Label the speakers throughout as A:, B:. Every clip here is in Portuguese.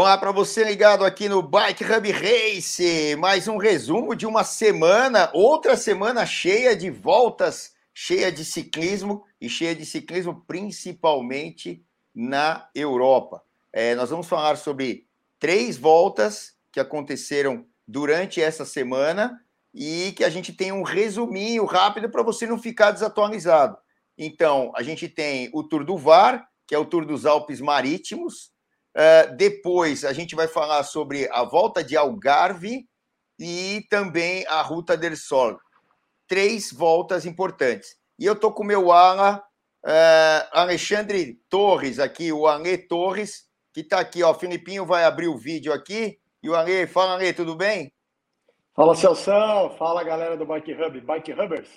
A: Olá para você ligado aqui no Bike Hub Race, mais um resumo de uma semana, outra semana cheia de voltas, cheia de ciclismo e cheia de ciclismo principalmente na Europa. É, nós vamos falar sobre três voltas que aconteceram durante essa semana e que a gente tem um resuminho rápido para você não ficar desatualizado. Então, a gente tem o Tour do Var, que é o Tour dos Alpes Marítimos, Uh, depois a gente vai falar sobre a volta de Algarve e também a Ruta del Sol. Três voltas importantes. E eu estou com o meu ala, uh, Alexandre Torres, aqui, o Ale Torres, que está aqui, ó. O Filipinho vai abrir o vídeo aqui. E o Ale, fala, Ale, tudo bem?
B: Fala, Celção. Fala, galera do Bike Hub, Bike Hubbers.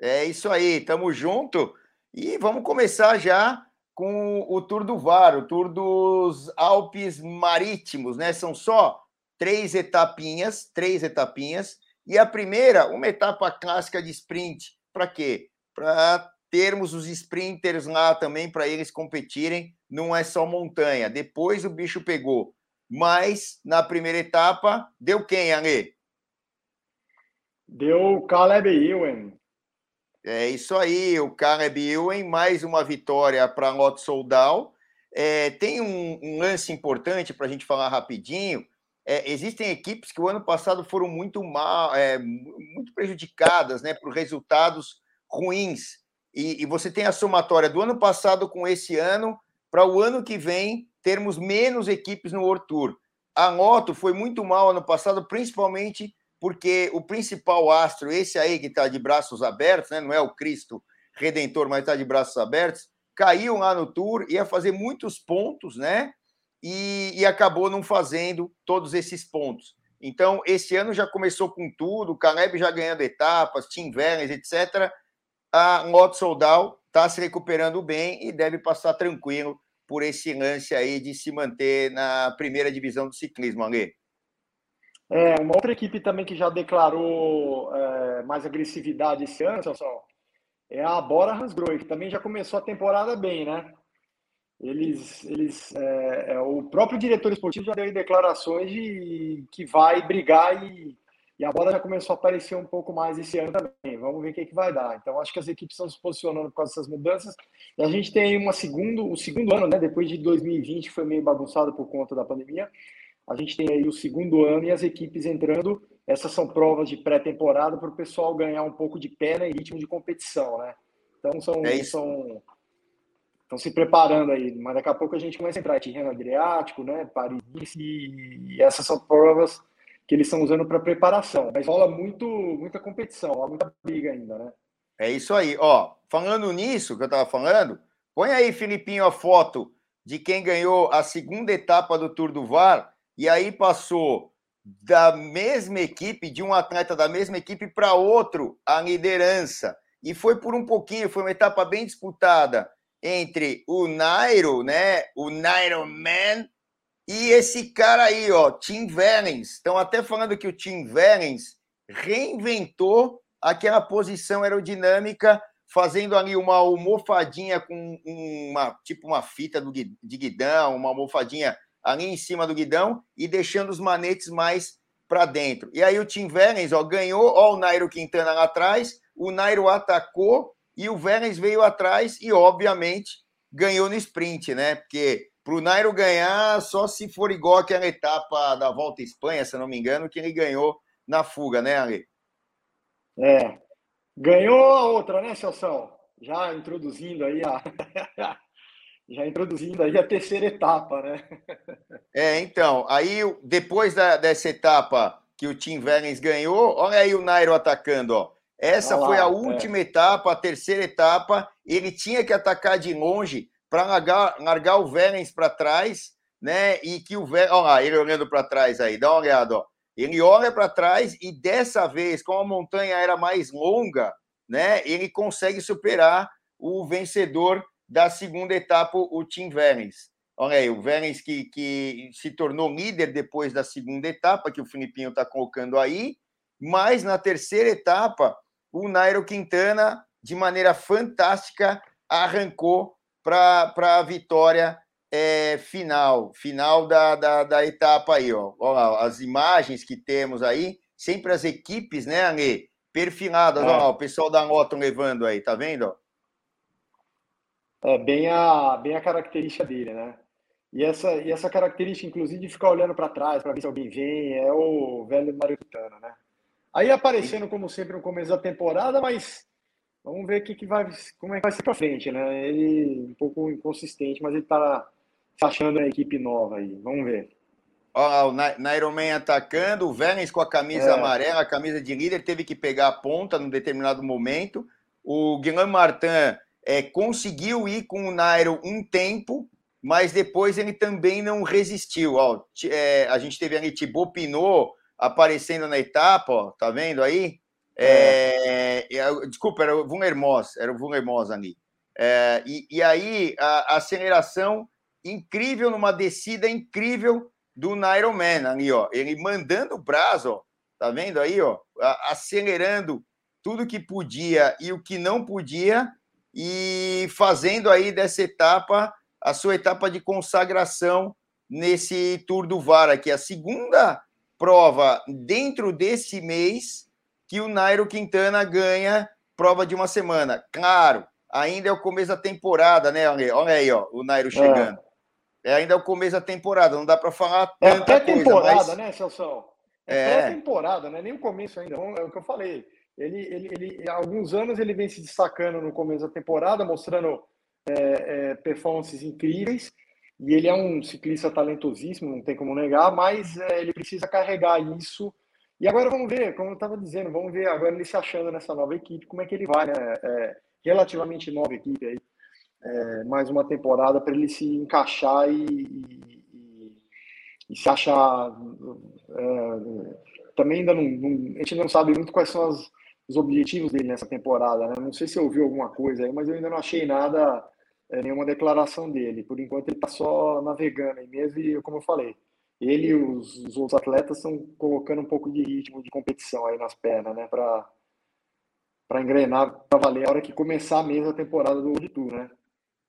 A: É isso aí, tamo junto. E vamos começar já com o Tour do Var, o Tour dos Alpes Marítimos, né? São só três etapinhas, três etapinhas. E a primeira, uma etapa clássica de sprint. Para quê? Para termos os sprinters lá também, para eles competirem. Não é só montanha. Depois o bicho pegou. Mas na primeira etapa, deu quem, Ale?
B: Deu Caleb Ewan.
A: É isso aí, o Caleb Ewan, mais uma vitória para Lotto Soldal. É, tem um, um, lance importante para a gente falar rapidinho. É, existem equipes que o ano passado foram muito mal, é, muito prejudicadas né, por resultados ruins. E, e, você tem a somatória do ano passado com esse ano, para o ano que vem termos menos equipes no World Tour. A Lotto foi muito mal ano passado, principalmente porque o principal astro, esse aí que está de braços abertos, né, não é o Cristo Redentor, mas está de braços abertos, caiu lá no Tour, ia fazer muitos pontos, né? E, e, acabou não fazendo todos esses pontos. Então, esse ano já começou com tudo, o Caleb já ganhando etapas, Tim Wellens, etc. A Lotto Soldal está se recuperando bem e deve passar tranquilo por esse lance aí de se manter na primeira divisão do ciclismo, Ale.
B: É, uma outra equipe também que já declarou é, mais agressividade esse ano, pessoal, é a Bora Hansgrohe, que também já começou a temporada bem, né? Eles, eles, é, é, o próprio diretor esportivo já deu declarações de que vai brigar e, e a bola já começou a aparecer um pouco mais esse ano também. Vamos ver o que, que vai dar. Então, acho que as equipes estão se posicionando por causa dessas mudanças. E a gente tem uma segundo, o segundo ano, né? Depois de 2020, que foi meio bagunçado por conta da pandemia a gente tem aí o segundo ano e as equipes entrando. Essas são provas de pré-temporada para o pessoal ganhar um pouco de pé em ritmo de competição, né? Então são, é são estão se preparando aí, mas daqui a pouco a gente começa a entrar em Tirreno Adriático, né? Paris e essas são provas que eles estão usando para preparação. Mas rola muito, muita competição, rola muita briga ainda, né?
A: É isso aí. Ó, falando nisso que eu estava falando, põe aí, Filipinho, a foto de quem ganhou a segunda etapa do Tour do Var e aí passou da mesma equipe, de um atleta da mesma equipe para outro a liderança. E foi por um pouquinho, foi uma etapa bem disputada entre o Nairo, né, o Nairo Man, e esse cara aí, ó, Tim Wellens. Estão até falando que o Tim Wellens reinventou aquela posição aerodinâmica, fazendo ali uma almofadinha com uma tipo uma fita de guidão, uma almofadinha ali em cima do guidão e deixando os manetes mais para dentro. E aí o Tim Wellens ó, ganhou, ó, o Nairo Quintana lá atrás, o Nairo atacou e o Wellens veio atrás e, obviamente, ganhou no sprint, né? Porque para o Nairo ganhar, só se for igual aquela etapa da Volta à Espanha, se não me engano, que ele ganhou na fuga, né, Ali?
B: É. Ganhou a outra, né, Celção? Já introduzindo aí a. já introduzindo aí a terceira etapa, né?
A: É, então, aí depois da, dessa etapa que o Tim Wellens ganhou, olha aí o Nairo atacando, ó. Essa lá, foi a é. última é. etapa, a terceira etapa. Ele tinha que atacar de longe para largar, largar o Wellens para trás, né? E que o Wellens, olha lá, ele olhando para trás aí, dá uma olhada, ó. Ele olha para trás e dessa vez, como a montanha era mais longa, né? Ele consegue superar o vencedor da segunda etapa, o Tim Wellens. Olha aí, o Wellens que, que se tornou líder depois da segunda etapa, que o Filipinho está colocando aí, mas na terceira etapa, o Nairo Quintana, de maneira fantástica, arrancou para a vitória é, final, final da, da, da, etapa aí, ó. ó. As imagens que temos aí, sempre as equipes, né, Ale? Perfiladas, é. ó, o pessoal da moto levando aí, tá vendo?
B: É bem a, bem a característica dele, né? E essa, e essa característica, inclusive, de ficar olhando para trás para ver se alguém vem, é o velho Maritano, né? Aí aparecendo, como sempre, no começo da temporada, mas vamos ver que, que vai, como é que vai ser para frente, né? Ele um pouco inconsistente, mas ele está se achando a equipe nova aí. Vamos ver.
A: Ó, o Nairoman atacando, o Vélez com a camisa é. amarela, a camisa de líder, teve que pegar a ponta num determinado momento. O Guilherme Martin é, conseguiu ir com o Nairo um tempo, mas depois ele também não resistiu. Ó, é, a gente teve ali Thibaut Pinot aparecendo na etapa, ó, tá vendo aí? É, é. desculpa, era o Vunermos, era o Vunermos ali. É, e, e, aí a, a, aceleração incrível numa descida incrível do Nairo Man ali, ó. Ele mandando o braço, ó, tá vendo aí, ó? A, acelerando tudo que podia e o que não podia e fazendo aí dessa etapa a sua etapa de consagração nesse Tour do VAR, que é a segunda prova dentro desse mês que o Nairo Quintana ganha prova de uma semana. Claro, ainda é o começo da temporada, né? Olha aí, ó, o Nairo chegando. É, é ainda é o começo da temporada, não dá para falar
B: é tanta é temporada, mas... né, Celso? É, é. temporada, não é nem o começo ainda, é o que eu falei. Ele, ele, ele, há alguns anos ele vem se destacando no começo da temporada, mostrando é, é, performances incríveis. E ele é um ciclista talentosíssimo, não tem como negar, mas é, ele precisa carregar isso. E agora vamos ver, como eu estava dizendo, vamos ver agora ele se achando nessa nova equipe, como é que ele vai, né? É, relativamente nova equipe aí, é, mais uma temporada para ele se encaixar e, e, e se achar. É, também ainda não, não, a gente não sabe muito quais são as, os objetivos dele nessa temporada, né? Não sei se ouviu alguma coisa aí, mas eu ainda não achei nada é, nenhuma declaração dele. Por enquanto ele está só navegando aí mesmo e, como eu falei, ele e os, os outros atletas estão colocando um pouco de ritmo de competição aí nas pernas, né? Para para engrenar, para valer a hora que começar mesmo a temporada do World Tour, né?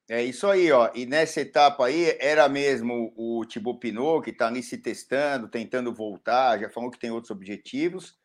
A: É isso aí, ó. E nessa etapa aí era mesmo o Thibaut Pinot que está ali se testando, tentando voltar, já falou que tem outros objetivos.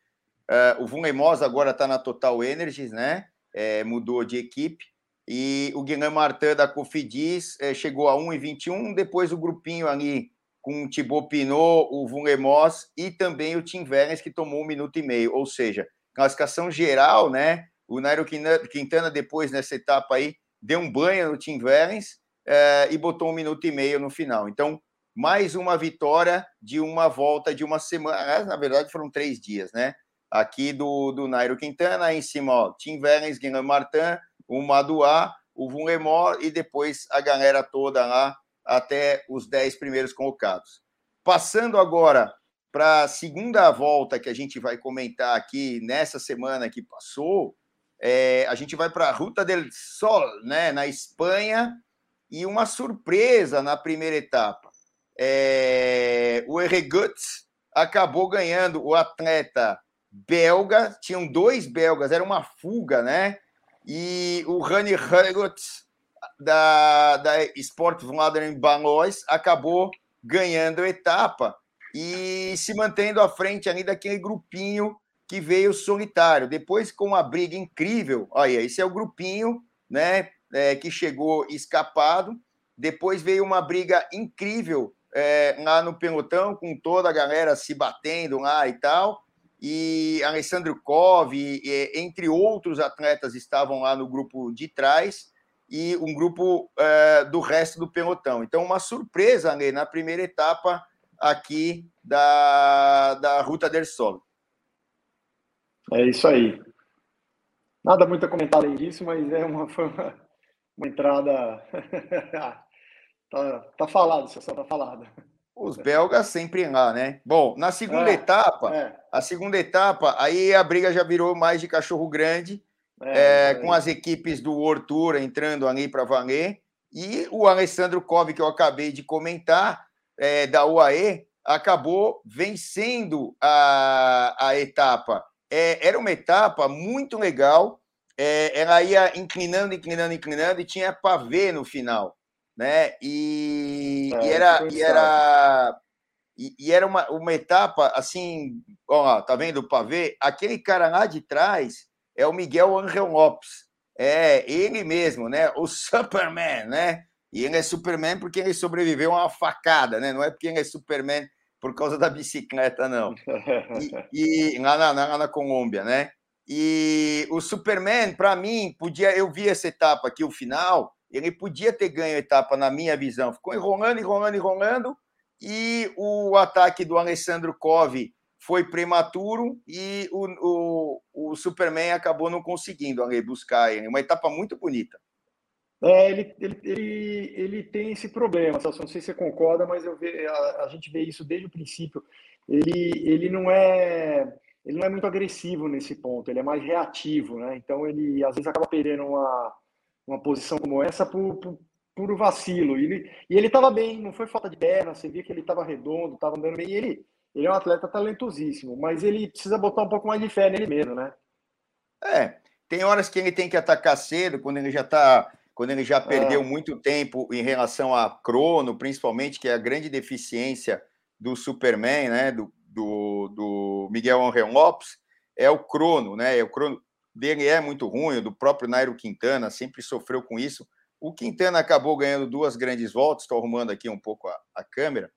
A: Uh, o Vunemos agora está na Total Energies, né? É, mudou de equipe. E o Guilherme Martin da Cofidis é, chegou a 1,21. Depois o grupinho ali com o Thibaut Pinot, o Vunemos e também o Tim Vernes, que tomou um minuto e meio. Ou seja, classificação geral, né? O Nairo Quintana, depois nessa etapa aí, deu um banho no Tim Vernes é, e botou um minuto e meio no final. Então, mais uma vitória de uma volta de uma semana. Na verdade, foram três dias, né? Aqui do, do Nairo Quintana, aí em cima, ó, Tim Vernes, Guilherme Martin, o Maduá, o Vulemor e depois a galera toda lá até os dez primeiros colocados. Passando agora para a segunda volta que a gente vai comentar aqui nessa semana que passou, é, a gente vai para a Ruta del Sol, né, na Espanha, e uma surpresa na primeira etapa. É, o Erreguts acabou ganhando o atleta belga, tinham dois belgas, era uma fuga, né? E o Rani Herguts, da, da Sport Vlaanderen Balois, acabou ganhando a etapa e se mantendo à frente ali daquele grupinho que veio solitário. Depois, com uma briga incrível, olha, esse é o grupinho né, é, que chegou escapado. Depois veio uma briga incrível é, lá no pelotão, com toda a galera se batendo lá e tal e Alessandro Cove, entre outros atletas, estavam lá no grupo de trás e um grupo uh, do resto do pelotão. Então, uma surpresa né, na primeira etapa aqui da, da Ruta del Sol.
B: É isso aí. Nada muito a comentar além disso, mas é uma, uma, uma entrada. tá, tá falado, só tá falado.
A: Os belgas sempre lá, né? Bom, na segunda é, etapa, é. a segunda etapa, aí a briga já virou mais de cachorro grande, é, é com as equipes do Tour entrando ali para valer. E o Alessandro Cove, que eu acabei de comentar, é, da UAE, acabou vencendo a, a etapa. É, era uma etapa muito legal, ela ia inclinando, inclinando, inclinando, e tinha pavê no final. Né? E, é, e era, e era, e, e, era uma, uma etapa assim, ó, tá vendo o pavê? Aquele cara lá de trás é o Miguel Angel Lopes, é ele mesmo, né? O Superman, né? E ele é Superman porque ele sobreviveu a uma facada, né? Não é porque ele é Superman por causa da bicicleta, não. E, e lá, na, lá na Colômbia, né? E o Superman, para mim, podia. Eu vi essa etapa aqui, o final, ele podia ter ganho a etapa, na minha visão. Ficou enrolando, enrolando, enrolando. E o ataque do Alessandro Cove foi prematuro e o, o, o Superman acabou não conseguindo ali, buscar ele. Uma etapa muito bonita.
B: É, ele, ele, ele, ele tem esse problema, Celso, não sei se você concorda, mas eu ve, a, a gente vê isso desde o princípio. Ele, ele não é ele não é muito agressivo nesse ponto, ele é mais reativo, né? Então ele às vezes acaba perdendo uma, uma posição como essa por, por, por vacilo. E ele e ele estava bem, não foi falta de perna, você via que ele estava redondo, estava andando bem. E ele, ele é um atleta talentosíssimo, mas ele precisa botar um pouco mais de fé nele mesmo, né?
A: É, tem horas que ele tem que atacar cedo, quando ele já está quando ele já perdeu é. muito tempo em relação a crono, principalmente, que é a grande deficiência do Superman, né? Do, do, do Miguel Angel Lopes é o crono, né? É o crono dele é muito ruim, do próprio Nairo Quintana sempre sofreu com isso. O Quintana acabou ganhando duas grandes voltas, estou arrumando aqui um pouco a, a câmera.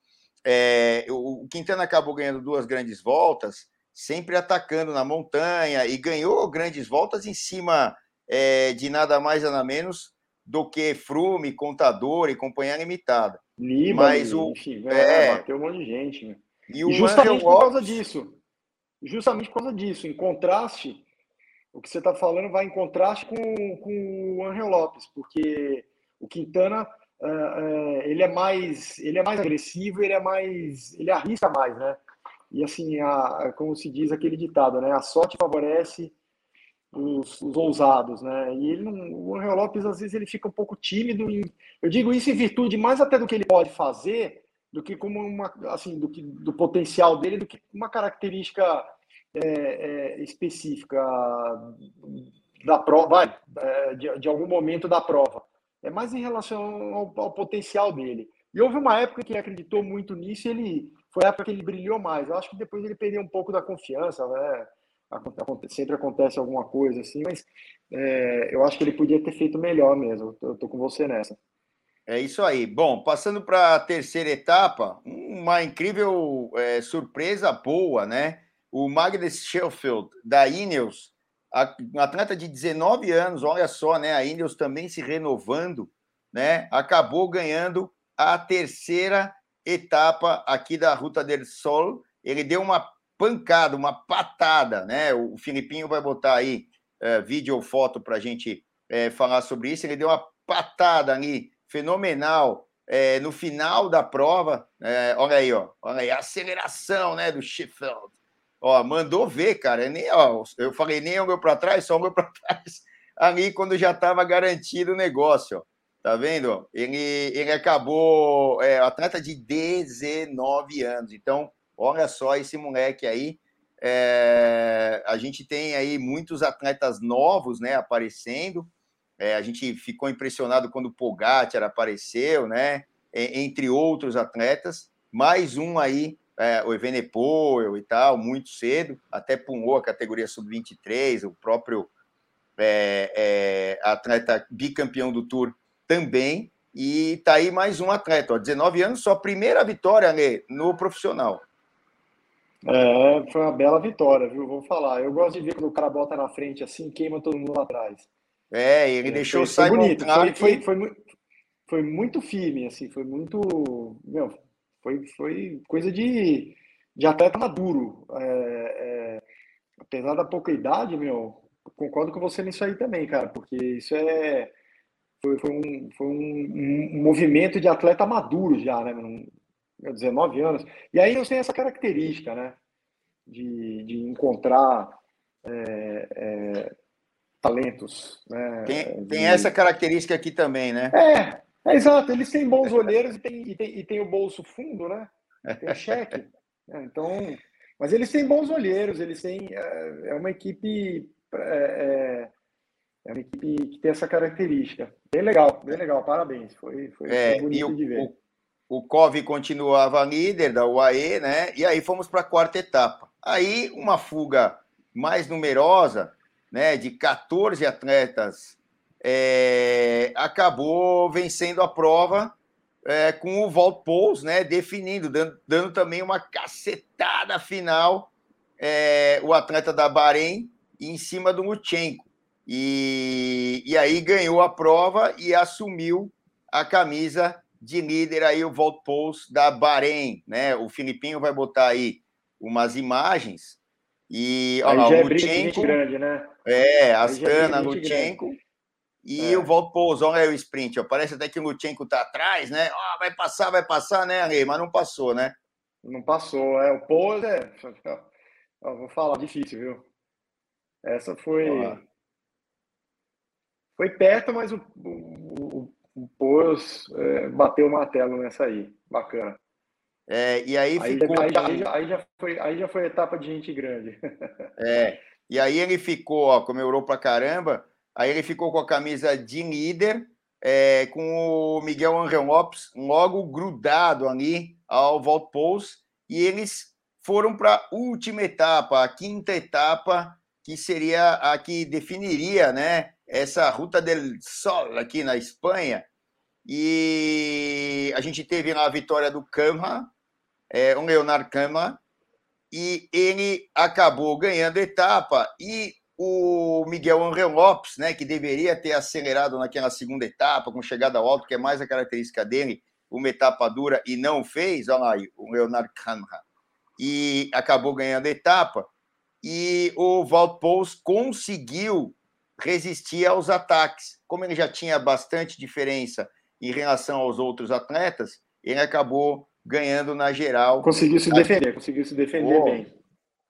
A: É, o Quintana acabou ganhando duas grandes voltas, sempre atacando na montanha e ganhou grandes voltas em cima é, de nada mais nada menos do que Frume, Contador e Companhia Limitada.
B: Liba, Mas o enfim, é, bateu um monte de gente. Né? E, e justamente por causa disso. Justamente por causa disso, em contraste, o que você está falando vai em contraste com, com o Angel Lopes, porque o Quintana uh, uh, ele é mais ele é mais agressivo, ele é mais ele arrisca mais, né? E assim, a, como se diz aquele ditado, né? A sorte favorece os, os ousados, né? E ele não, o Angel Lopes às vezes ele fica um pouco tímido. Eu digo isso em virtude mais até do que ele pode fazer do que como uma assim do que do potencial dele do que uma característica é, é, específica da prova vai, é, de, de, algum momento da prova. É mais em relação ao, ao, potencial dele. E houve uma época que ele acreditou muito nisso e ele foi a época que ele brilhou mais. Eu acho que depois ele perdeu um pouco da confiança né? Sempre acontece alguma coisa assim mas é, eu acho que ele podia ter feito melhor mesmo. Eu tô com você nessa.
A: É isso aí. Bom, passando para a terceira etapa, uma incrível é, surpresa boa, né? O Magnus Sheffield, da Ineos, um atleta de 19 anos, olha só, né? A Ineos também se renovando, né? Acabou ganhando a terceira etapa aqui da Ruta del Sol. Ele deu uma pancada, uma patada, né? O Filipinho vai botar aí é, vídeo ou foto para a gente é, falar sobre isso. Ele deu uma patada ali fenomenal é, no final da prova. É, olha aí, ó, olha aí, a aceleração né, do Sheffield. Ó, mandou ver, cara. Nem, ó, eu falei, nem olhou para trás, só olhou para trás ali quando já estava garantido o negócio. Ó. Tá vendo? Ele, ele acabou, é, atleta de 19 anos. Então, olha só esse moleque aí. É, a gente tem aí muitos atletas novos né, aparecendo. É, a gente ficou impressionado quando o Pogacar apareceu, né? Entre outros atletas. Mais um aí, é, o Evenepoel e tal, muito cedo, até pulou a categoria sub-23, o próprio é, é, atleta bicampeão do Tour também. E tá aí mais um atleta, ó, 19 anos, só primeira vitória né, no profissional.
B: É, foi uma bela vitória, viu? Vou falar. Eu gosto de ver quando o cara bota na frente assim, queima todo mundo lá atrás.
A: É, ele é, deixou
B: foi, o Simon bonito. Foi, foi, foi, foi, muito firme, assim, foi muito. Meu, foi, foi coisa de, de atleta maduro. É, é, apesar da pouca idade, meu, concordo com você nisso aí também, cara, porque isso é. Foi, foi, um, foi um, um movimento de atleta maduro já, né? Um, 19 anos. E aí eu tenho essa característica, né? De, de encontrar é, é, talentos. Né?
A: Tem, tem essa característica aqui também, né?
B: É, é exato. Eles têm bons olheiros e tem, e tem, e tem o bolso fundo, né? Tem cheque. Né? então, mas eles têm bons olheiros, eles têm. É, é uma equipe é, é, É uma equipe que tem essa característica. Bem legal, bem legal, parabéns. Foi, foi,
A: é, foi bonito o, de ver. O, o COV continuava líder da UAE, né? E aí fomos para a quarta etapa. Aí uma fuga mais numerosa, né, de 14 atletas, é, acabou vencendo a prova é, com o Walt Pouls, né, definindo, dando, dando, também uma cacetada final é, o atleta da Bahrein em cima do Lutsenko. E, e aí ganhou a prova e assumiu a camisa de líder aí o Walt Pouls da Bahrein, né? O Filipinho vai botar aí umas imagens e
B: olha lá, o é Lutsenko, grande, né?
A: É, Astana, é Lutsenko e é. o Walt Pouls, olha aí o sprint, ó, parece até que o Lutsenko tá atrás, né? Oh, vai passar, vai passar, né, Ale? Mas não passou, né?
B: Não passou, é, o Pouls é, vou falar, difícil, viu? Essa foi Olá. foi perto, mas o, o, o é, bateu o martelo nessa aí, bacana.
A: É, e aí,
B: aí
A: ficou.
B: Aí, aí, aí, já foi, aí já foi etapa de gente grande.
A: É, e aí ele ficou, ó, comemorou pra caramba. Aí ele ficou com a camisa de líder, é, com o Miguel Angel Lopes logo grudado ali ao Walt Pouls, e eles foram para a última etapa, a quinta etapa, que seria a que definiria né, essa Ruta del Sol aqui na Espanha. E a gente teve lá a vitória do Camra, é, o Leonardo Câmara, e ele acabou ganhando a etapa. E o Miguel Angel Lopes, né, que deveria ter acelerado naquela segunda etapa, com chegada ao alto, que é mais a característica dele, uma etapa dura, e não fez, olha lá, o Leonardo Câmara, e acabou ganhando a etapa. E o Walt Pouls conseguiu resistir aos ataques. Como ele já tinha bastante diferença em relação aos outros atletas, ele acabou ganhando na geral.
B: Conseguiu se defender, conseguiu se defender oh, bem.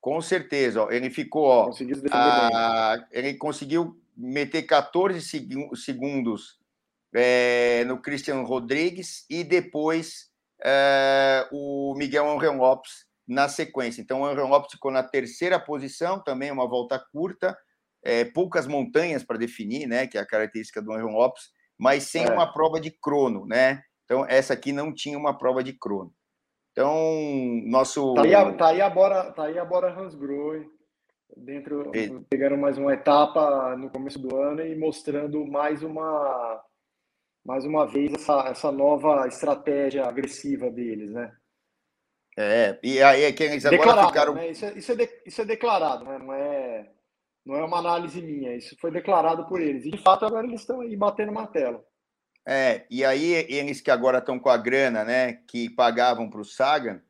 A: Com certeza, ó, ele ficou, ó, conseguiu a, bem. ele conseguiu meter 14 segundos é, no Christian Rodrigues e depois é, o Miguel Angel Lopes na sequência. Então, o Angel Lopes ficou na terceira posição, também uma volta curta, é, poucas montanhas para definir, né, que é a característica do Angel Lopes, mas sem é. uma prova de crono, né? Então, essa aqui não tinha uma prova de crono. Então, nosso.
B: Tá aí a, tá aí a Bora, tá aí a Bora Hansgrohe, dentro, e... pegando mais uma etapa no começo do ano e mostrando mais uma, mais uma vez essa, essa nova estratégia agressiva deles, né?
A: É, e aí é que eles agora declarado, ficaram.
B: Né? Isso, é, isso, é de, isso é declarado, né? Não é, não é uma análise minha, isso foi declarado por eles. E de fato agora eles estão aí batendo martelo.
A: É, e aí eles que agora estão com a grana, né, que pagavam para o Sagan,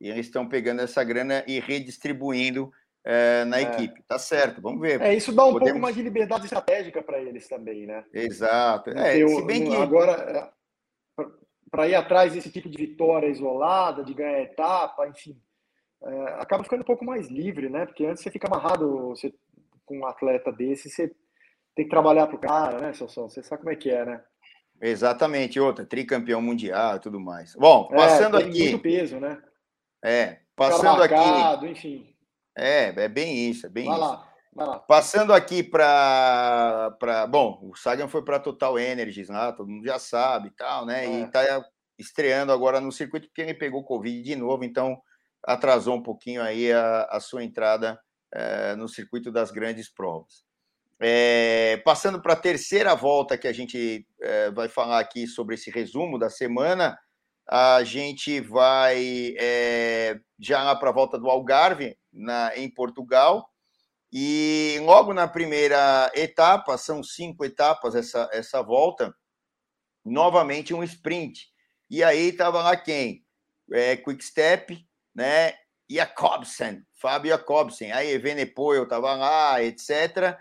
A: eles estão pegando essa grana e redistribuindo é, na é. equipe. Tá certo, vamos ver.
B: É, isso dá um Podemos... pouco mais de liberdade estratégica para eles também, né?
A: Exato.
B: É, se bem que... Agora, é, para ir atrás desse tipo de vitória isolada, de ganhar etapa, enfim, é, acaba ficando um pouco mais livre, né? Porque antes você fica amarrado você, com um atleta desse, você tem que trabalhar para o cara, né, Celso? Você sabe como é que é, né?
A: Exatamente, outra, tricampeão mundial e tudo mais. Bom, é, passando é, aqui.
B: Muito peso, né?
A: É, passando marcado,
B: aqui. Enfim.
A: É, é bem isso, é bem
B: vai
A: isso.
B: Lá, vai lá.
A: Passando aqui para. Bom, o Sagan foi para Total Energies lá, todo mundo já sabe e tal, né? É. E tá estreando agora no circuito porque ele pegou Covid de novo, então atrasou um pouquinho aí a, a sua entrada é, no circuito das grandes provas. É, passando para a terceira volta que a gente é, vai falar aqui sobre esse resumo da semana, a gente vai é, já lá para a volta do Algarve, na, em Portugal, e logo na primeira etapa, são cinco etapas essa, essa volta, novamente um sprint. E aí estava lá quem? É, Quick Step, né? Jacobsen, Fábio Jacobsen, aí Evenepoel estava lá, etc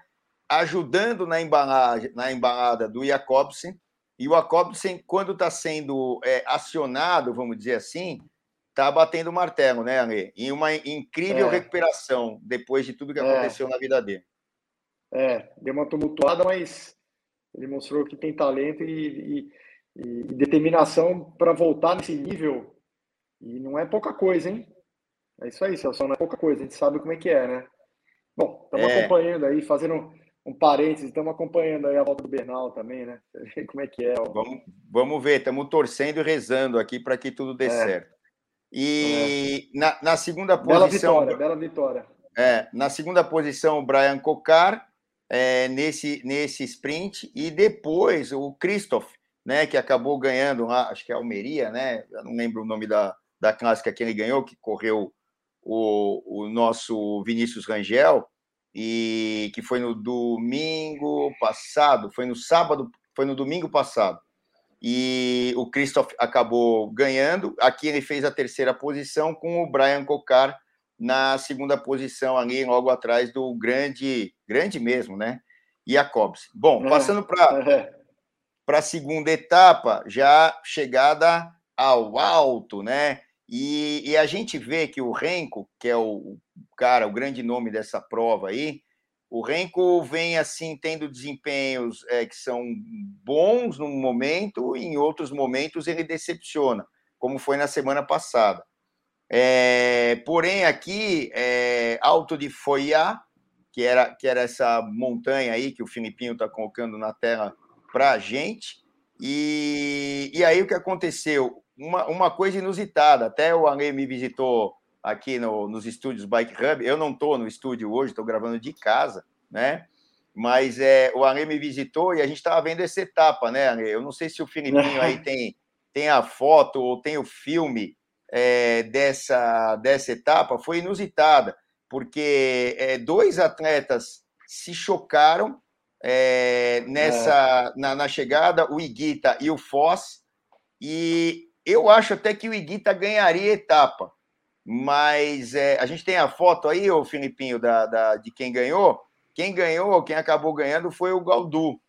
A: ajudando na, embalagem, na embalada do Jacobsen. E o Jacobsen, quando está sendo é, acionado, vamos dizer assim, está batendo o martelo, né, Ale? Em uma incrível é. recuperação depois de tudo que é. aconteceu na vida dele.
B: É, deu uma tumultuada, mas ele mostrou que tem talento e, e, e determinação para voltar nesse nível. E não é pouca coisa, hein? É isso aí, Celso, não é pouca coisa. A gente sabe como é que é, né? Bom, estamos é. acompanhando aí, fazendo um parênteses, estamos acompanhando aí a volta do Bernal também, né? Como é que é? Ó.
A: Vamos, vamos ver, estamos torcendo e rezando aqui para que tudo dê é. certo. E é. na, na, segunda
B: bela
A: posição.
B: Vitória, bela vitória.
A: É, na segunda posição, o Brian Cocar, é, nesse, nesse sprint, e depois o Christoph, né, que acabou ganhando, acho que é Almeria, né? Eu não lembro o nome da, da clássica que ele ganhou, que correu o, o nosso Vinícius Rangel, e que foi no domingo passado, foi no sábado, foi no domingo passado. E o Christoph acabou ganhando. Aqui ele fez a terceira posição com o Brian Cocar na segunda posição ali, logo atrás do grande, grande mesmo, né? Jacobs. Bom, é, passando para para a segunda etapa, já chegada ao alto, né? E, e, a gente vê que o Renko, que é o cara, o grande nome dessa prova aí, o Renko vem assim tendo desempenhos é, que são bons num momento, e em outros momentos ele decepciona, como foi na semana passada. É, porém, aqui, é, Alto de Foiá, que era, que era essa montanha aí que o Filipinho está colocando na tela para a gente. E, e aí o que aconteceu? Uma, uma coisa inusitada. Até o Ale me visitou aqui no, nos estúdios Bike Hub. Eu não estou no estúdio hoje, estou gravando de casa, né? Mas é, o Ale me visitou e a gente estava vendo essa etapa, né? Eu não sei se o Filipinho aí tem, tem a foto ou tem o filme é, dessa, dessa etapa. Foi inusitada, porque é, dois atletas se chocaram é, nessa é. na, na, chegada, o Iguita e o Foz, e eu acho até que o Iguita ganharia etapa, mas é, a gente tem a foto aí, o Filipinho, da, da, de quem ganhou. Quem ganhou, quem acabou ganhando foi o Galdu,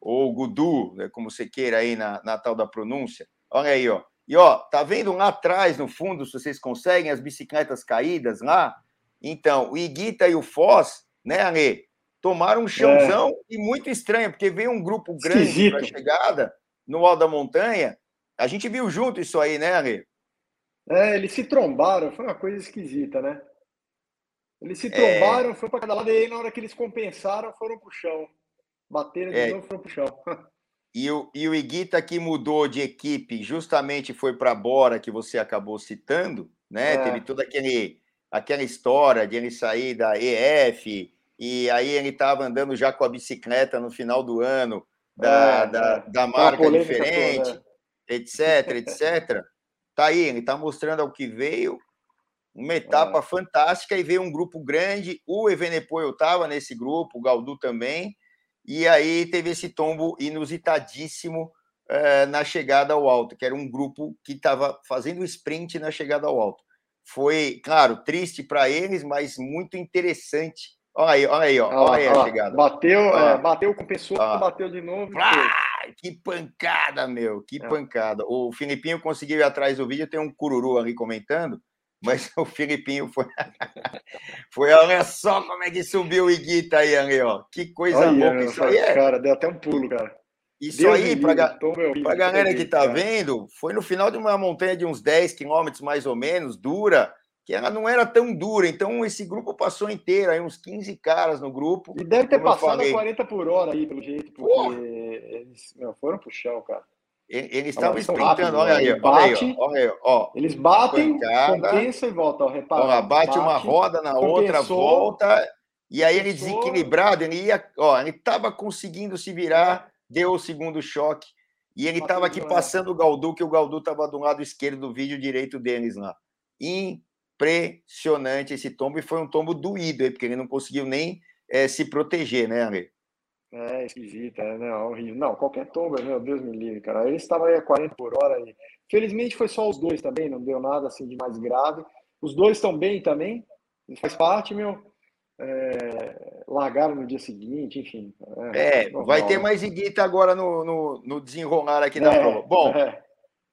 A: ou Gudu, né, como você queira aí na, na tal da pronúncia. Olha aí, ó. E ó, tá vendo lá atrás, no fundo, se vocês conseguem, as bicicletas caídas lá? Então, o Iguita e o Foz, né, Ale? Tomaram um chãozão é. e muito estranho, porque veio um grupo grande para chegada no alto da montanha a gente viu junto isso aí, né, Ari?
B: É, eles se trombaram, foi uma coisa esquisita, né? Eles se trombaram, é... foi para cada lado, e aí na hora que eles compensaram, foram pro chão. Bateram de é... novo, foram pro chão.
A: E o, e o Iguita que mudou de equipe, justamente foi para Bora, que você acabou citando, né? É. Teve toda aquele, aquela história de ele sair da EF, e aí ele estava andando já com a bicicleta no final do ano, da, é, da, é. da marca diferente. Toda etc, etc. Tá aí, ele está mostrando ao que veio, uma etapa é. fantástica e veio um grupo grande. O Evenepoel estava nesse grupo, o Galdu também, e aí teve esse tombo inusitadíssimo uh, na chegada ao alto, que era um grupo que estava fazendo sprint na chegada ao alto. Foi, claro, triste para eles, mas muito interessante. Olha aí, olha aí, ó, olha aí a chegada.
B: Bateu, é, bateu com pessoa, bateu de novo.
A: Ah, que pancada, meu, que é. pancada. O Filipinho conseguiu ir atrás do vídeo, tem um cururu ali comentando, mas o Filipinho foi. foi, olha só como é que subiu o Iguita aí, ali, ó. Que coisa olha, boa. Isso aí é.
B: Cara, deu até um pulo, cara.
A: Isso Deus aí, para a galera que tá vendo, foi no final de uma montanha de uns 10 quilômetros mais ou menos, dura que ela não era tão dura. Então, esse grupo passou inteiro, aí uns 15 caras no grupo.
B: E deve ter passado a 40 por hora aí, pelo jeito, porque Porra. eles meu, foram pro chão, cara.
A: Eles estavam sprintando, olha aí, olha aí, olha aí, ó.
B: Eles batem, compensa e volta, ó, repara. Ó,
A: bate, bate, uma roda na compensou, outra, volta, e aí ele desequilibrado, ele ia, ó, ele estava conseguindo se virar, deu o segundo choque, e ele estava aqui passando o Galdu, que o Galdu estava do lado esquerdo do vídeo direito deles lá impressionante esse tombo e foi um tombo doído, porque ele não conseguiu nem é, se proteger, né, Ale?
B: É, esquisito, é, não, horrível. Não, qualquer tombo, meu Deus me livre, cara. Ele estava aí a 40 por hora e felizmente foi só os dois também, não deu nada assim de mais grave. Os dois estão bem também, faz parte, meu. É, largaram no dia seguinte, enfim.
A: É, é vai ter mais Iguita agora no, no, no, desenrolar aqui da é, prova. Bom, é.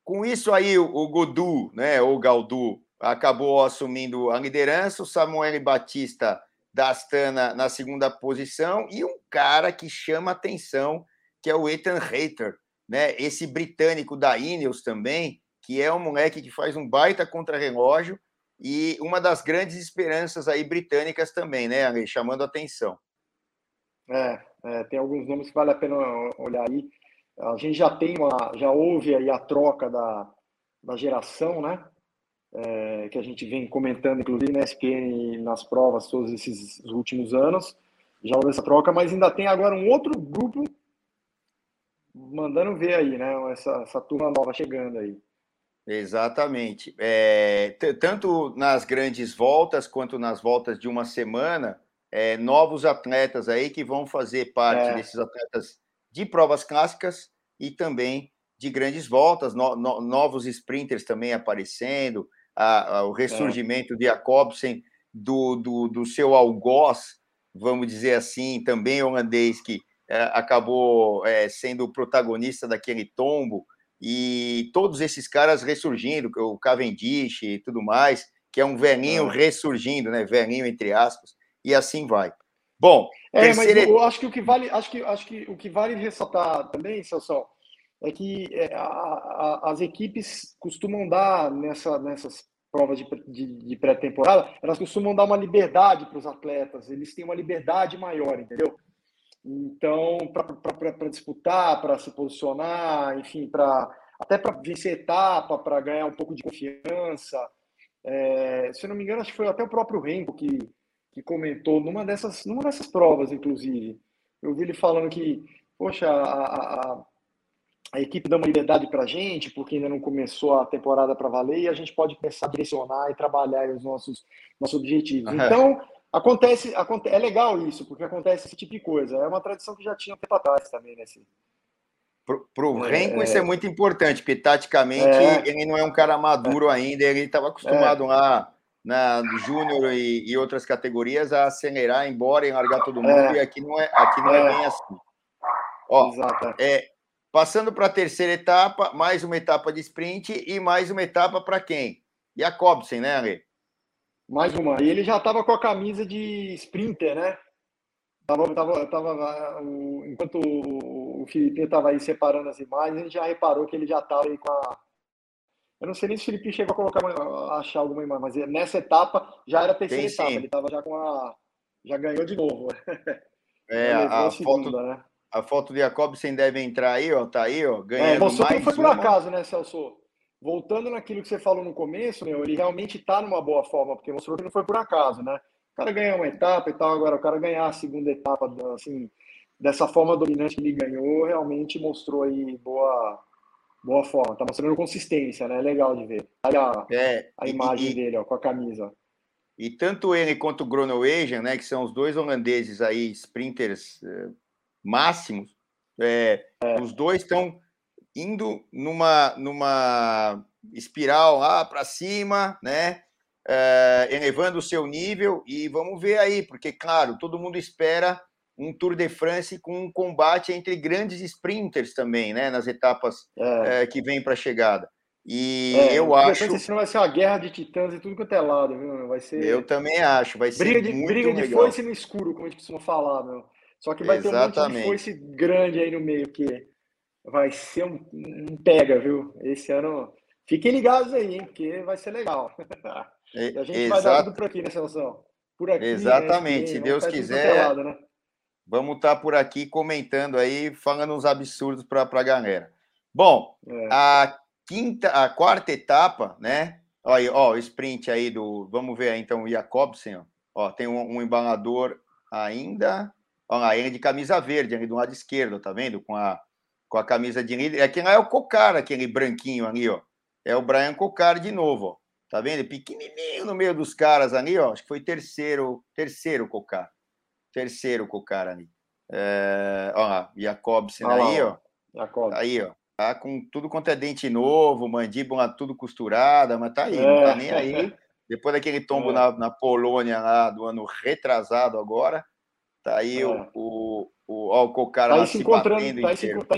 A: com isso aí, o, o Godu, né, ou Galdu, acabou assumindo a liderança, o Samuel Batista da Astana na segunda posição e um cara que chama atenção, que é o Ethan Hayter, né? Esse britânico da Ineos também, que é um moleque que faz um baita contra-relógio e uma das grandes esperanças aí britânicas também, né, Ale? Chamando atenção.
B: É, é, tem alguns nomes que vale a pena olhar aí. A gente já tem uma, já houve aí a troca da, da geração, né? É, que a gente vem comentando, inclusive na SPN, nas provas, todos esses últimos anos. Já houve essa troca, mas ainda tem agora um outro grupo mandando ver aí, né? Essa, essa turma nova chegando aí.
A: Exatamente. É, tanto nas grandes voltas quanto nas voltas de uma semana, é, novos atletas aí que vão fazer parte é. desses atletas de provas clássicas e também de grandes voltas, no, no, novos sprinters também aparecendo, a, a, o ressurgimento de Jacobsen, do, do, do seu algoz, vamos dizer assim, também holandês, que é, acabou é, sendo o protagonista daquele tombo, e todos esses caras ressurgindo, o Cavendish e tudo mais, que é um velhinho é. ressurgindo, né? Velhinho entre aspas, e assim vai. Bom,
B: é, terceira... mas eu acho que o que vale, acho que acho que o que vale ressaltar também, Celso, é que é, a, a, as equipes costumam dar nessa, nessas provas de, de, de pré-temporada, elas costumam dar uma liberdade para os atletas, eles têm uma liberdade maior, entendeu? Então, para disputar, para se posicionar, enfim, para até para vencer etapa, para ganhar um pouco de confiança. É, se eu não me engano, acho que foi até o próprio Renko que, que comentou numa dessas, numa dessas provas, inclusive. Eu vi ele falando que, poxa, a, a, a equipe dá uma liberdade para a gente, porque ainda não começou a temporada para valer, e a gente pode começar a direcionar e trabalhar os nossos, nossos objetivos. Então, Acontece, é legal isso, porque acontece esse tipo de coisa. É uma tradição que já tinha um tempo atrás também, né? Assim.
A: Para o Renko, é, isso é muito importante, porque taticamente é, ele não é um cara maduro ainda, ele estava acostumado é. lá na Júnior e, e, outras categorias a acelerar, embora e largar todo mundo, é. e aqui não é, aqui não é, é. bem assim. Ó, Exato. É, passando para a terceira etapa, mais uma etapa de sprint e mais uma etapa para quem? Jacobsen, né, Ale?
B: Mais uma. E ele já estava com a camisa de sprinter, né? Tava, tava, tava, o, enquanto o, Felipe estava aí separando as imagens, a gente já reparou que ele já estava aí com a. Eu não sei nem se o Felipe chegou a colocar, a achar alguma imagem, mas nessa etapa já era a terceira etapa. Sim. Ele estava já com a. Já ganhou de novo.
A: É, a, a segunda, foto, né? A foto de Jacobsen deve entrar aí, ó. Tá aí, ó. Ganhando é,
B: mostrou
A: mais
B: que não foi por acaso, né, Celso? voltando naquilo que você falou no começo, meu, ele realmente está numa boa forma, porque mostrou que não foi por acaso, né? O cara ganhou uma etapa e tal, agora o cara ganhar a segunda etapa, assim, dessa forma dominante que ele ganhou, realmente mostrou aí boa, boa forma. Tá mostrando consistência, né? Legal de ver. Olha a, é, a imagem e, dele, ó, com a camisa.
A: E tanto ele quanto o Groenewegen, né, que são os dois holandeses aí, sprinters eh, máximos, é, os dois estão indo numa, numa espiral lá para cima, né? É, elevando o seu nível e vamos ver aí, porque, claro, todo mundo espera um Tour de France com um combate entre grandes sprinters também, né? Nas etapas é. É, que vem para a chegada. E é, eu acho.
B: Isso não vai ser uma guerra de titãs e tudo quanto é lado, viu? Vai ser.
A: Eu também acho, vai
B: briga
A: ser.
B: De, briga de legal. foice no escuro, como a gente costuma falar, meu. Só que vai Exatamente. ter um monte de foice grande aí no meio, que vai ser um, um, pega, viu? Esse ano. Fiquem ligados aí, hein? Porque vai ser legal. E a gente Exato. vai dar tudo por aqui, né, Celso? Por aqui.
A: Exatamente, né? se Deus quiser. Lado, né? Vamos estar tá por aqui comentando aí, falando uns absurdos para a galera. Bom, é. a quinta, a quarta etapa, né? Olha, ó, o sprint aí do. Vamos ver aí então o Jacobsen, ó. ó tem um, um embalador ainda. Olha lá, ele de camisa verde ali do lado esquerdo, tá vendo? Com a, com a camisa de líder. Aqui lá é o Cocar, aquele branquinho ali, ó. É o Brian Cocar de novo, ó. Tá vendo? Pequenininho no meio dos caras ali, ó. Acho que foi terceiro, terceiro Cocar. Terceiro Cocar ali. É, ó lá, Jacobsen aí, ó. Jacob. Aí, ó. Tá com tudo quanto é dente novo, mandíbula tudo costurada, mas tá aí, é. não tá nem aí. Depois daquele tombo é. na, na Polônia lá do ano retrasado agora, tá aí o, é. o, o, ó, o Cocara
B: tá se, encontrando, tá, se, tá,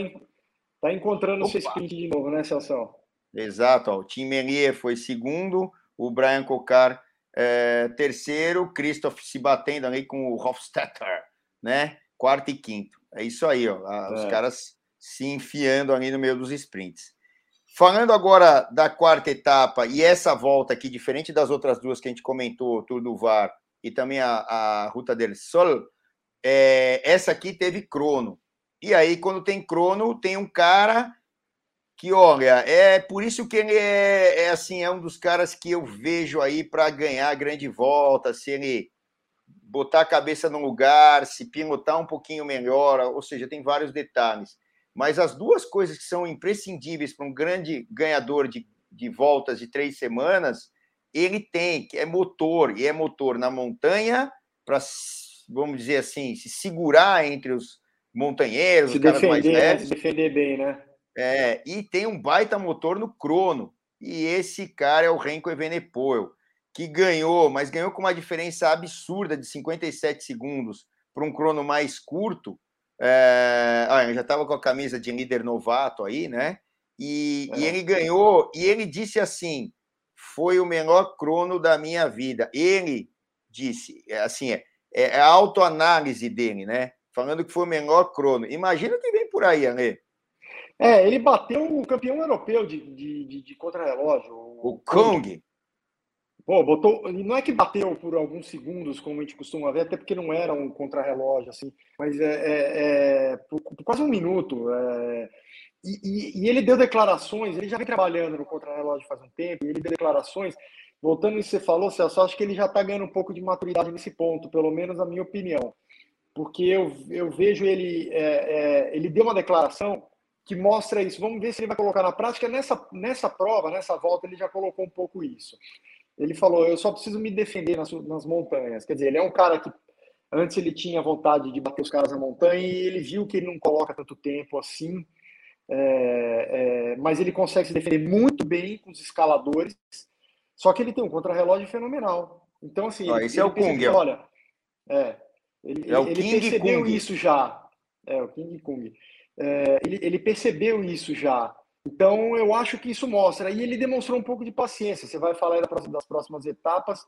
B: tá encontrando Opa. seu sprint de novo, né, Celso?
A: Exato, ó, o Tim Menier foi segundo, o Brian Cocar é, terceiro, Christoph se batendo ali com o Hofstetter, né? Quarto e quinto. É isso aí, ó. É. Os caras se enfiando ali no meio dos sprints. Falando agora da quarta etapa e essa volta aqui, diferente das outras duas que a gente comentou, Tour do Var e também a, a Ruta del Sol, é, essa aqui teve crono. E aí, quando tem crono, tem um cara que, olha, é por isso que ele é, é assim, é um dos caras que eu vejo aí para ganhar a grande volta, se ele botar a cabeça no lugar, se pilotar um pouquinho melhor, ou seja, tem vários detalhes. Mas as duas coisas que são imprescindíveis para um grande ganhador de, de voltas de três semanas, ele tem, que é motor, e é motor na montanha para, vamos dizer assim, se segurar entre os montanheiros,
B: se os defender, mais leves. Se defender bem, né?
A: É, e tem um baita motor no crono. E esse cara é o Renko Evenepoel que ganhou, mas ganhou com uma diferença absurda de 57 segundos para um crono mais curto. É... Ah, eu já estava com a camisa de líder novato aí, né? E, é. e, ele ganhou, e ele disse assim: foi o menor crono da minha vida. Ele disse, é, assim, é, é a autoanálise dele, né? Falando que foi o menor crono. Imagina o que vem por aí, Alê.
B: É, ele bateu o campeão europeu de, de, de, de contra-relógio.
A: O, o Kong.
B: Pô, botou. Não é que bateu por alguns segundos, como a gente costuma ver, até porque não era um contrarrelógio, assim, mas é, é, é por, por, quase um minuto. É, e, e, e, ele deu declarações, ele já vem trabalhando no contrarrelógio faz um tempo, e ele deu declarações. Voltando ao que você falou, Celso, acho que ele já está ganhando um pouco de maturidade nesse ponto, pelo menos na minha opinião. Porque eu, eu vejo ele. É, é, ele deu uma declaração que mostra isso. Vamos ver se ele vai colocar na prática. Nessa, nessa prova, nessa volta, ele já colocou um pouco isso ele falou: eu só preciso me defender nas, nas montanhas. Quer dizer, ele é um cara que antes ele tinha vontade de bater os caras na montanha e ele viu que ele não coloca tanto tempo assim, é, é, mas ele consegue se defender muito bem com os escaladores. Só que ele tem um contrarrelógio fenomenal. Então, assim,
A: ah, esse é o Kung.
B: Olha, é, ele, é ele percebeu Kung. isso já. É, o King Kung. É, ele, ele percebeu isso já. Então, eu acho que isso mostra. E ele demonstrou um pouco de paciência. Você vai falar das próximas etapas,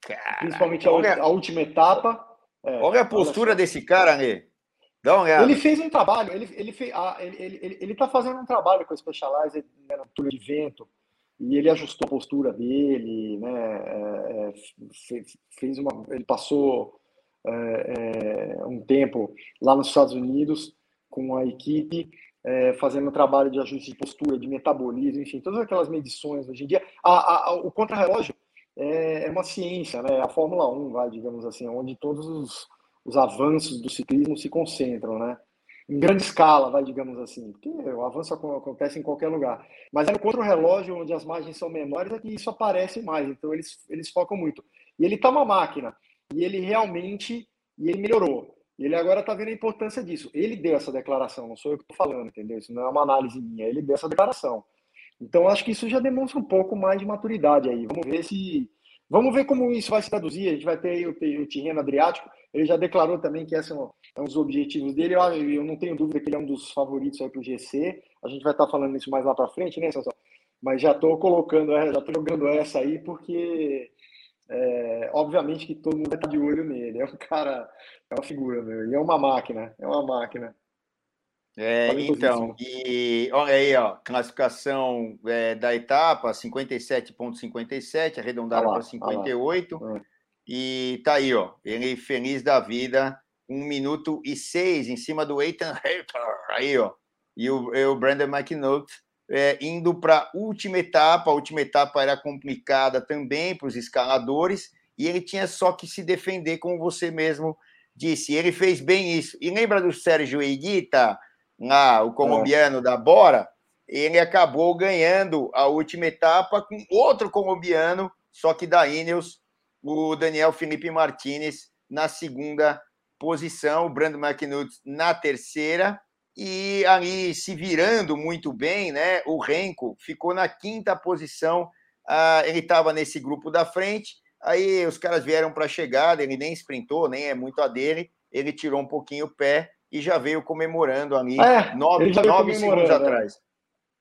B: cara, principalmente a, olha, a, última etapa.
A: É, olha a postura olha desse cara, né?
B: Dá uma olhada. Ele fez um trabalho, ele, ele, fez, ah, ele, ele, ele, ele tá fazendo um trabalho com o Specializer né, na altura de vento, e ele ajustou a postura dele, né? É, é fez uma, ele passou é, é, um tempo lá nos Estados Unidos com a equipe é, fazendo trabalho de ajuste de postura, de metabolismo, enfim, todas aquelas medições hoje em dia. A, a, o contrarrelógio é, é uma ciência, né? A Fórmula 1, vai, digamos assim, onde todos os, os avanços do ciclismo se concentram, né? Em grande escala, vai, digamos assim, porque o avanço acontece em qualquer lugar. Mas é no contra-relógio, onde as margens são menores, é que isso aparece mais. Então, eles, eles focam muito. E ele está uma máquina. E ele realmente e ele melhorou. Ele agora está vendo a importância disso. Ele deu essa declaração, não sou eu que estou falando, entendeu? Isso não é uma análise minha, ele deu essa declaração. Então, acho que isso já demonstra um pouco mais de maturidade aí. Vamos ver se. Vamos ver como isso vai se traduzir. A gente vai ter o, o Tirreno Adriático. Ele já declarou também que esses são, é um dos objetivos dele. Eu, eu não tenho dúvida que ele é um dos favoritos para o GC. A gente vai estar tá falando isso mais lá para frente, né, Sansão? Mas já estou colocando, já estou jogando essa aí, porque é, obviamente que todo mundo está de olho nele. É um cara, é uma figura, meu. E é uma máquina, é uma máquina.
A: É, então, e olha aí, ó, classificação é, da etapa, 57,57, arredondada para 58. Ah. E tá aí, ó, ele feliz da vida, 1 minuto e 6 em cima do Ethan Hayter, aí, ó. E o, e o Brandon McNulty é, indo para a última etapa. A última etapa era complicada também para os escaladores e ele tinha só que se defender, como você mesmo disse. Ele fez bem isso. E lembra do Sérgio Eguita, o colombiano é. da Bora? Ele acabou ganhando a última etapa com outro colombiano, só que da Ineos, o Daniel Felipe Martinez, na segunda posição, o Brando McNutt na terceira e ali se virando muito bem, né? O Renko ficou na quinta posição, ah, ele estava nesse grupo da frente, aí os caras vieram para a chegada, ele nem sprintou, nem é muito a dele, ele tirou um pouquinho o pé e já veio comemorando ali é, nove, nove segundos é. atrás.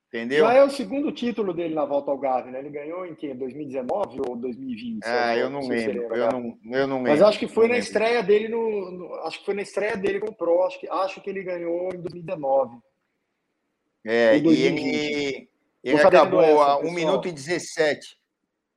A: Entendeu?
B: Já é o segundo título dele na volta ao Gave, né? Ele ganhou em que? 2019 ou 2020?
A: Ah, eu não lembro. Lembra, eu, não, eu não lembro.
B: Mas acho que foi na lembro. estreia dele no, no, Acho que foi na estreia dele com o Pro. Acho que, acho que ele ganhou em 2019.
A: É, e ele, ele acabou essa, a 1 minuto e 17.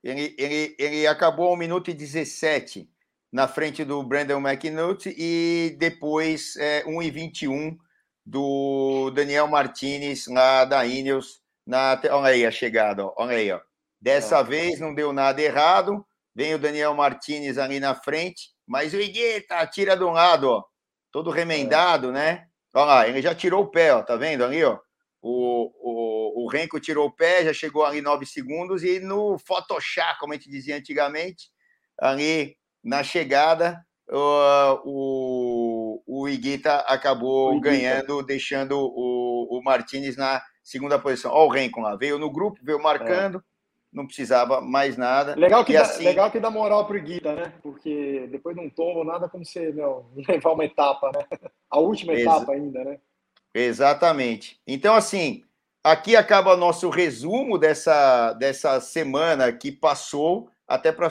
A: Ele, ele, ele acabou a 1 minuto e 17 na frente do Brandon McNulty e depois é, 1,21 do Daniel Martinez lá da Ineos. Na, olha aí a chegada, ó, olha aí. Ó. Dessa é. vez não deu nada errado. Vem o Daniel Martinez ali na frente, mas o Igueta tira de um lado, ó, todo remendado, é. né? Olha lá, ele já tirou o pé, ó, tá vendo ali, ó? O, o, o Renko tirou o pé, já chegou ali nove segundos, e no Photoshop, como a gente dizia antigamente, ali na chegada, o, o, o Iguita acabou o Iguita. ganhando, deixando o, o Martinez na segunda posição. Olha o Renko lá, veio no grupo, veio marcando, é. não precisava mais nada.
B: Legal que, dá, assim... legal que dá moral pro Iguita, né? Porque depois de um tombo, nada como você meu, levar uma etapa, né? A última Ex etapa ainda, né?
A: Exatamente. Então, assim, aqui acaba o nosso resumo dessa, dessa semana que passou, até para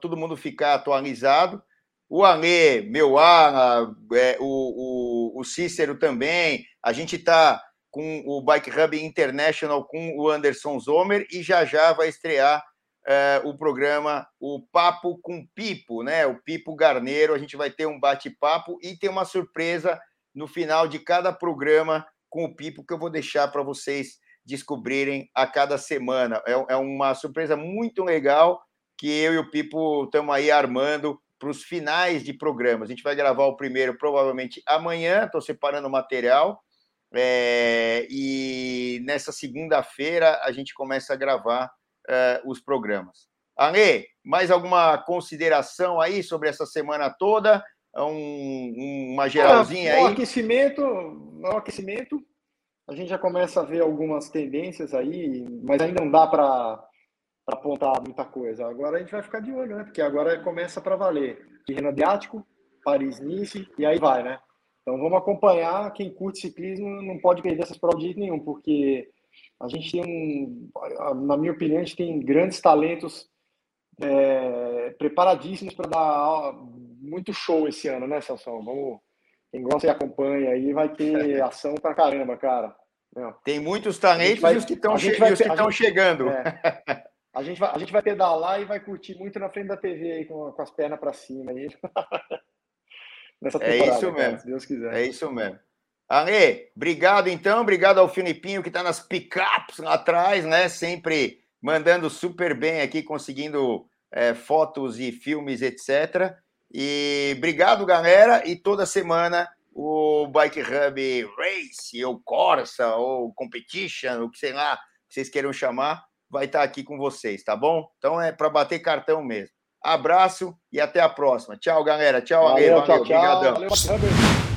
A: todo mundo ficar atualizado. O Alê, meu Ala, é, o, o, o Cícero também. A gente está com o Bike Hub International com o Anderson Zomer e já já vai estrear é, o programa O Papo com Pipo, né? O Pipo Garneiro. A gente vai ter um bate-papo e tem uma surpresa no final de cada programa com o Pipo que eu vou deixar para vocês descobrirem a cada semana. É, é, uma surpresa muito legal que eu e o Pipo estamos aí armando para os finais de programas. A gente vai gravar o primeiro provavelmente amanhã, estou separando o material. É, e nessa segunda-feira a gente começa a gravar é, os programas. Ale, mais alguma consideração aí sobre essa semana toda? um, uma geralzinha
B: ah,
A: aí?
B: Aquecimento, no aquecimento, a gente já começa a ver algumas tendências aí, mas ainda não dá para apontar muita coisa. Agora a gente vai ficar de olho, né? Porque agora começa para valer. Tirreno Adriático, Paris-Nice, e aí vai, né? Então vamos acompanhar. Quem curte ciclismo não pode perder essas provas de jeito nenhum, porque a gente tem um, na minha opinião, a gente tem grandes talentos é, preparadíssimos para dar muito show esse ano, né, Sansão? Vamos. Quem gosta e acompanha aí vai ter ação pra caramba, cara.
A: Tem muitos talentos vai, e os que estão che gente, chegando. É,
B: a, gente vai, a gente vai pedalar e vai curtir muito na frente da TV aí com, com as pernas para cima aí.
A: É isso mesmo. Cara, se Deus quiser. É isso mesmo. Ale, obrigado então, obrigado ao Filipinho que está nas pickups lá atrás, né? Sempre mandando super bem aqui, conseguindo é, fotos e filmes, etc. E obrigado, galera. E toda semana o Bike Hub Race, ou Corsa, ou Competition, o que sei lá, que vocês queiram chamar, vai estar aqui com vocês, tá bom? Então é para bater cartão mesmo. Abraço e até a próxima. Tchau, galera. Tchau, valeu, valeu. Tchau, tchau. Obrigadão. Valeu,